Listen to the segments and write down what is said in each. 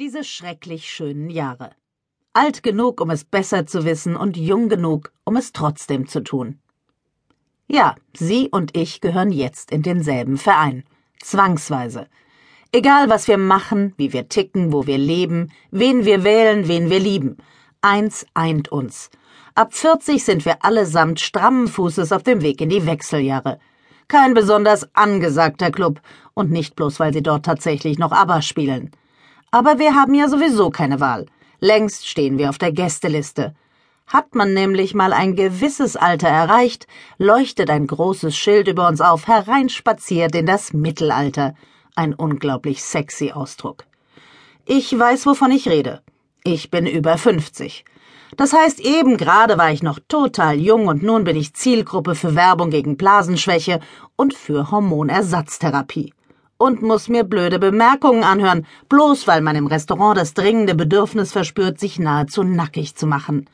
Diese schrecklich schönen Jahre. Alt genug, um es besser zu wissen und jung genug, um es trotzdem zu tun. Ja, Sie und ich gehören jetzt in denselben Verein. Zwangsweise. Egal, was wir machen, wie wir ticken, wo wir leben, wen wir wählen, wen wir lieben. Eins eint uns. Ab 40 sind wir allesamt strammen Fußes auf dem Weg in die Wechseljahre. Kein besonders angesagter Club und nicht bloß, weil sie dort tatsächlich noch ABBA spielen. Aber wir haben ja sowieso keine Wahl. Längst stehen wir auf der Gästeliste. Hat man nämlich mal ein gewisses Alter erreicht, leuchtet ein großes Schild über uns auf, hereinspaziert in das Mittelalter. Ein unglaublich sexy Ausdruck. Ich weiß, wovon ich rede. Ich bin über 50. Das heißt, eben gerade war ich noch total jung und nun bin ich Zielgruppe für Werbung gegen Blasenschwäche und für Hormonersatztherapie und muss mir blöde Bemerkungen anhören, bloß weil man im Restaurant das dringende Bedürfnis verspürt, sich nahezu nackig zu machen.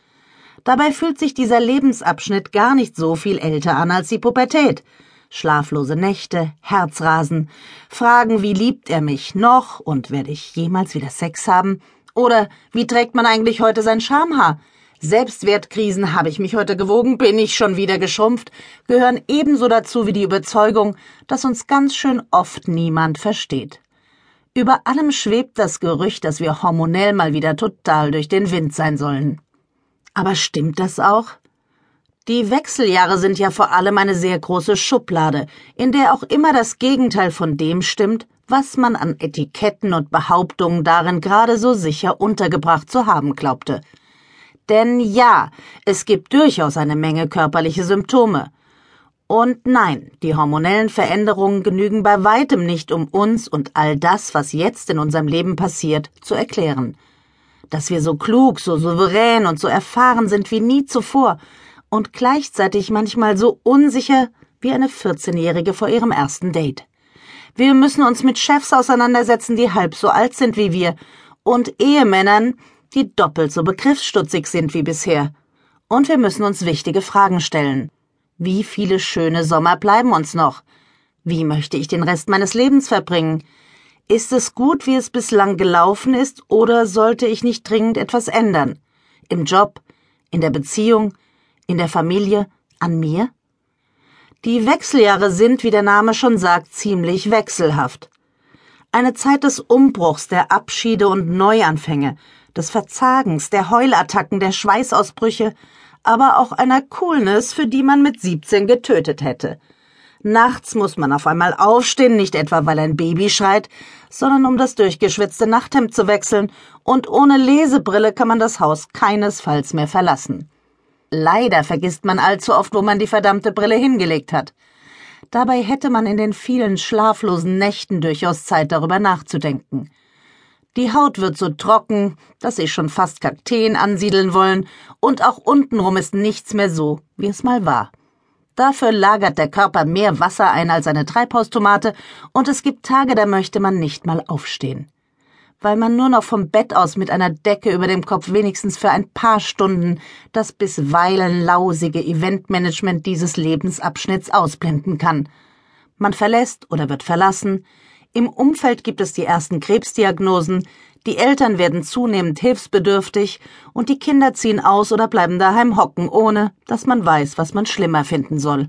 Dabei fühlt sich dieser Lebensabschnitt gar nicht so viel älter an als die Pubertät. Schlaflose Nächte, Herzrasen, Fragen, wie liebt er mich noch und werde ich jemals wieder Sex haben? Oder wie trägt man eigentlich heute sein Schamhaar? Selbstwertkrisen habe ich mich heute gewogen, bin ich schon wieder geschrumpft, gehören ebenso dazu wie die Überzeugung, dass uns ganz schön oft niemand versteht. Über allem schwebt das Gerücht, dass wir hormonell mal wieder total durch den Wind sein sollen. Aber stimmt das auch? Die Wechseljahre sind ja vor allem eine sehr große Schublade, in der auch immer das Gegenteil von dem stimmt, was man an Etiketten und Behauptungen darin gerade so sicher untergebracht zu haben glaubte. Denn ja, es gibt durchaus eine Menge körperliche Symptome. Und nein, die hormonellen Veränderungen genügen bei weitem nicht, um uns und all das, was jetzt in unserem Leben passiert, zu erklären. Dass wir so klug, so souverän und so erfahren sind wie nie zuvor und gleichzeitig manchmal so unsicher wie eine 14-Jährige vor ihrem ersten Date. Wir müssen uns mit Chefs auseinandersetzen, die halb so alt sind wie wir, und Ehemännern, die doppelt so begriffsstutzig sind wie bisher. Und wir müssen uns wichtige Fragen stellen. Wie viele schöne Sommer bleiben uns noch? Wie möchte ich den Rest meines Lebens verbringen? Ist es gut, wie es bislang gelaufen ist, oder sollte ich nicht dringend etwas ändern? Im Job, in der Beziehung, in der Familie, an mir? Die Wechseljahre sind, wie der Name schon sagt, ziemlich wechselhaft. Eine Zeit des Umbruchs, der Abschiede und Neuanfänge, des Verzagens, der Heulattacken, der Schweißausbrüche, aber auch einer Coolness, für die man mit 17 getötet hätte. Nachts muss man auf einmal aufstehen, nicht etwa weil ein Baby schreit, sondern um das durchgeschwitzte Nachthemd zu wechseln, und ohne Lesebrille kann man das Haus keinesfalls mehr verlassen. Leider vergisst man allzu oft, wo man die verdammte Brille hingelegt hat. Dabei hätte man in den vielen schlaflosen Nächten durchaus Zeit darüber nachzudenken. Die Haut wird so trocken, dass sich schon fast Kakteen ansiedeln wollen, und auch untenrum ist nichts mehr so, wie es mal war. Dafür lagert der Körper mehr Wasser ein als eine Treibhaustomate, und es gibt Tage, da möchte man nicht mal aufstehen. Weil man nur noch vom Bett aus mit einer Decke über dem Kopf wenigstens für ein paar Stunden das bisweilen lausige Eventmanagement dieses Lebensabschnitts ausblenden kann. Man verlässt oder wird verlassen, im Umfeld gibt es die ersten Krebsdiagnosen, die Eltern werden zunehmend hilfsbedürftig und die Kinder ziehen aus oder bleiben daheim hocken, ohne dass man weiß, was man schlimmer finden soll.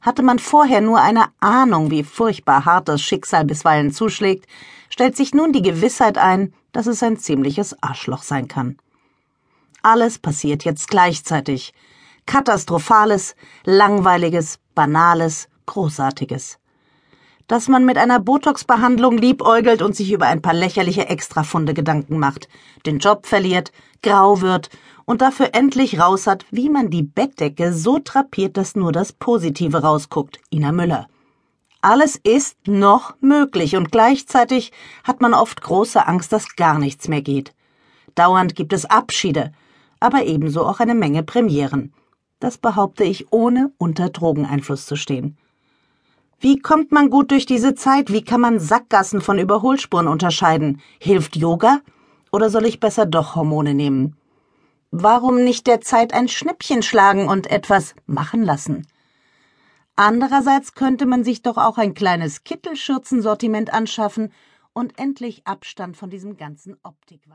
Hatte man vorher nur eine Ahnung, wie furchtbar hart das Schicksal bisweilen zuschlägt, stellt sich nun die Gewissheit ein, dass es ein ziemliches Arschloch sein kann. Alles passiert jetzt gleichzeitig. Katastrophales, langweiliges, banales, großartiges dass man mit einer Botox-Behandlung liebäugelt und sich über ein paar lächerliche Extrafunde Gedanken macht, den Job verliert, grau wird und dafür endlich raus hat, wie man die Bettdecke so trapiert, dass nur das Positive rausguckt. Ina Müller. Alles ist noch möglich und gleichzeitig hat man oft große Angst, dass gar nichts mehr geht. Dauernd gibt es Abschiede, aber ebenso auch eine Menge Premieren. Das behaupte ich, ohne unter Drogeneinfluss zu stehen. Wie kommt man gut durch diese Zeit? Wie kann man Sackgassen von Überholspuren unterscheiden? Hilft Yoga? Oder soll ich besser doch Hormone nehmen? Warum nicht der Zeit ein Schnäppchen schlagen und etwas machen lassen? Andererseits könnte man sich doch auch ein kleines Kittelschürzensortiment anschaffen und endlich Abstand von diesem ganzen Optikwahn.